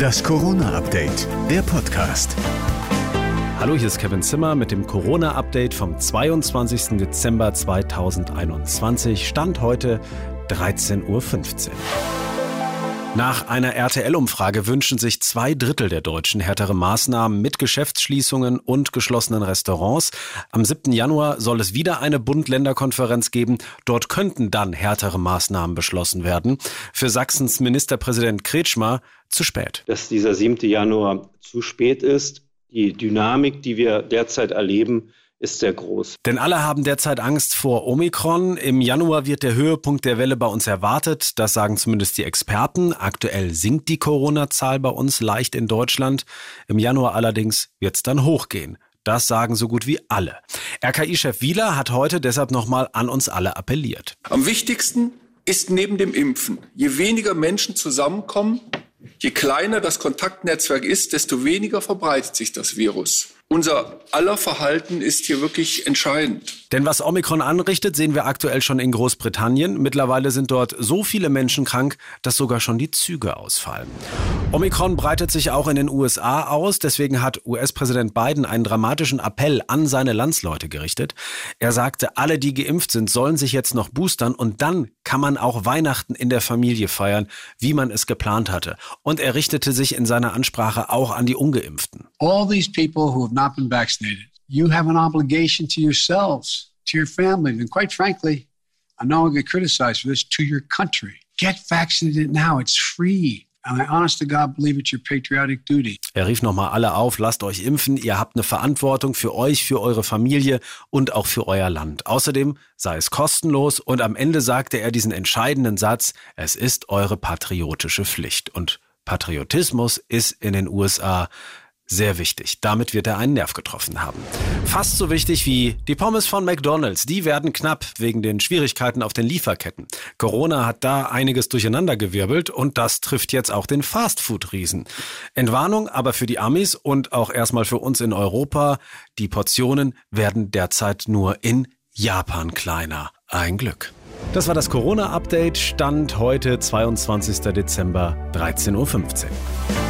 Das Corona-Update, der Podcast. Hallo, hier ist Kevin Zimmer mit dem Corona-Update vom 22. Dezember 2021. Stand heute 13.15 Uhr. Nach einer RTL-Umfrage wünschen sich zwei Drittel der Deutschen härtere Maßnahmen mit Geschäftsschließungen und geschlossenen Restaurants. Am 7. Januar soll es wieder eine Bund-Länder-Konferenz geben. Dort könnten dann härtere Maßnahmen beschlossen werden. Für Sachsens Ministerpräsident Kretschmer zu spät. Dass dieser 7. Januar zu spät ist, die Dynamik, die wir derzeit erleben, ist sehr groß. Denn alle haben derzeit Angst vor Omikron. Im Januar wird der Höhepunkt der Welle bei uns erwartet. Das sagen zumindest die Experten. Aktuell sinkt die Corona-Zahl bei uns leicht in Deutschland. Im Januar allerdings wird es dann hochgehen. Das sagen so gut wie alle. RKI-Chef Wieler hat heute deshalb nochmal an uns alle appelliert. Am wichtigsten ist neben dem Impfen, je weniger Menschen zusammenkommen, je kleiner das Kontaktnetzwerk ist, desto weniger verbreitet sich das Virus. Unser aller Verhalten ist hier wirklich entscheidend. Denn was Omikron anrichtet, sehen wir aktuell schon in Großbritannien. Mittlerweile sind dort so viele Menschen krank, dass sogar schon die Züge ausfallen. Omikron breitet sich auch in den USA aus. Deswegen hat US-Präsident Biden einen dramatischen Appell an seine Landsleute gerichtet. Er sagte, alle, die geimpft sind, sollen sich jetzt noch boostern und dann kann man auch Weihnachten in der Familie feiern, wie man es geplant hatte. Und er richtete sich in seiner Ansprache auch an die Ungeimpften. All these people who have not been vaccinated, you have an obligation to yourselves, to your families, and quite frankly, I know I get criticized for this, to your country. Get vaccinated now. It's free. And I honest to God believe it's your patriotic duty. Er rief nochmal alle auf, lasst euch impfen, ihr habt eine Verantwortung für euch, für eure Familie und auch für euer Land. Außerdem sei es kostenlos und am Ende sagte er diesen entscheidenden Satz, es ist eure patriotische Pflicht. Und Patriotismus ist in den USA sehr wichtig. Damit wird er einen Nerv getroffen haben. Fast so wichtig wie die Pommes von McDonald's. Die werden knapp wegen den Schwierigkeiten auf den Lieferketten. Corona hat da einiges durcheinandergewirbelt und das trifft jetzt auch den Fastfood-Riesen. Entwarnung aber für die Amis und auch erstmal für uns in Europa. Die Portionen werden derzeit nur in Japan kleiner. Ein Glück. Das war das Corona-Update. Stand heute 22. Dezember 13.15 Uhr.